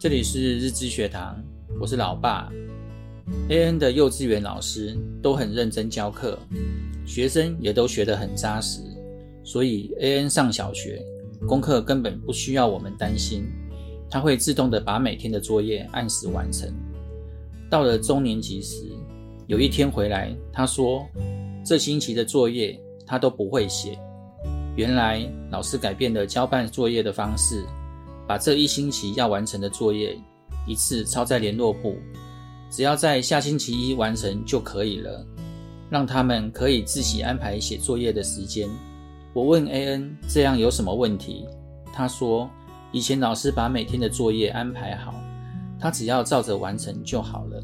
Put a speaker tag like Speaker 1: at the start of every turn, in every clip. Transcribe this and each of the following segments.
Speaker 1: 这里是日知学堂，我是老爸。AN 的幼稚园老师都很认真教课，学生也都学得很扎实，所以 AN 上小学，功课根本不需要我们担心，他会自动的把每天的作业按时完成。到了中年级时，有一天回来，他说这星期的作业他都不会写。原来老师改变了交办作业的方式。把这一星期要完成的作业一次抄在联络簿，只要在下星期一完成就可以了，让他们可以自己安排写作业的时间。我问 AN 这样有什么问题？他说以前老师把每天的作业安排好，他只要照着完成就好了。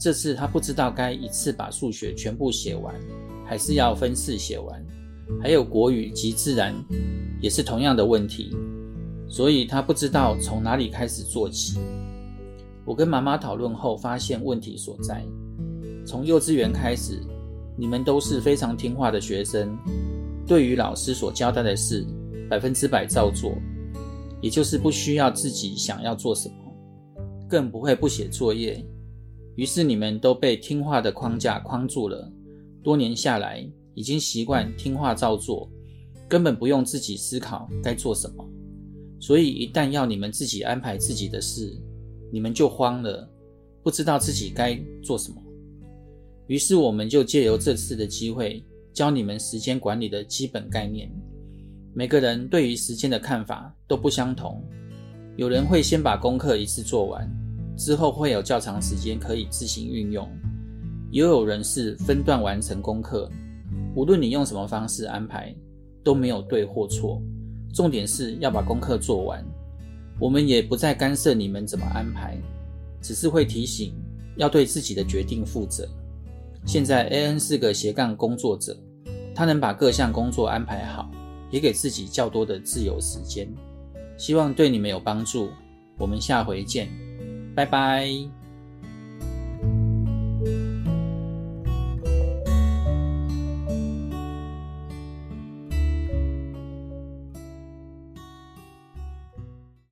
Speaker 1: 这次他不知道该一次把数学全部写完，还是要分次写完，还有国语及自然也是同样的问题。所以他不知道从哪里开始做起。我跟妈妈讨论后，发现问题所在。从幼稚园开始，你们都是非常听话的学生，对于老师所交代的事，百分之百照做，也就是不需要自己想要做什么，更不会不写作业。于是你们都被听话的框架框住了。多年下来，已经习惯听话照做，根本不用自己思考该做什么。所以，一旦要你们自己安排自己的事，你们就慌了，不知道自己该做什么。于是，我们就借由这次的机会，教你们时间管理的基本概念。每个人对于时间的看法都不相同，有人会先把功课一次做完，之后会有较长时间可以自行运用；也有人是分段完成功课。无论你用什么方式安排，都没有对或错。重点是要把功课做完，我们也不再干涉你们怎么安排，只是会提醒要对自己的决定负责。现在 AN 是个斜杠工作者，他能把各项工作安排好，也给自己较多的自由时间。希望对你们有帮助，我们下回见，拜拜。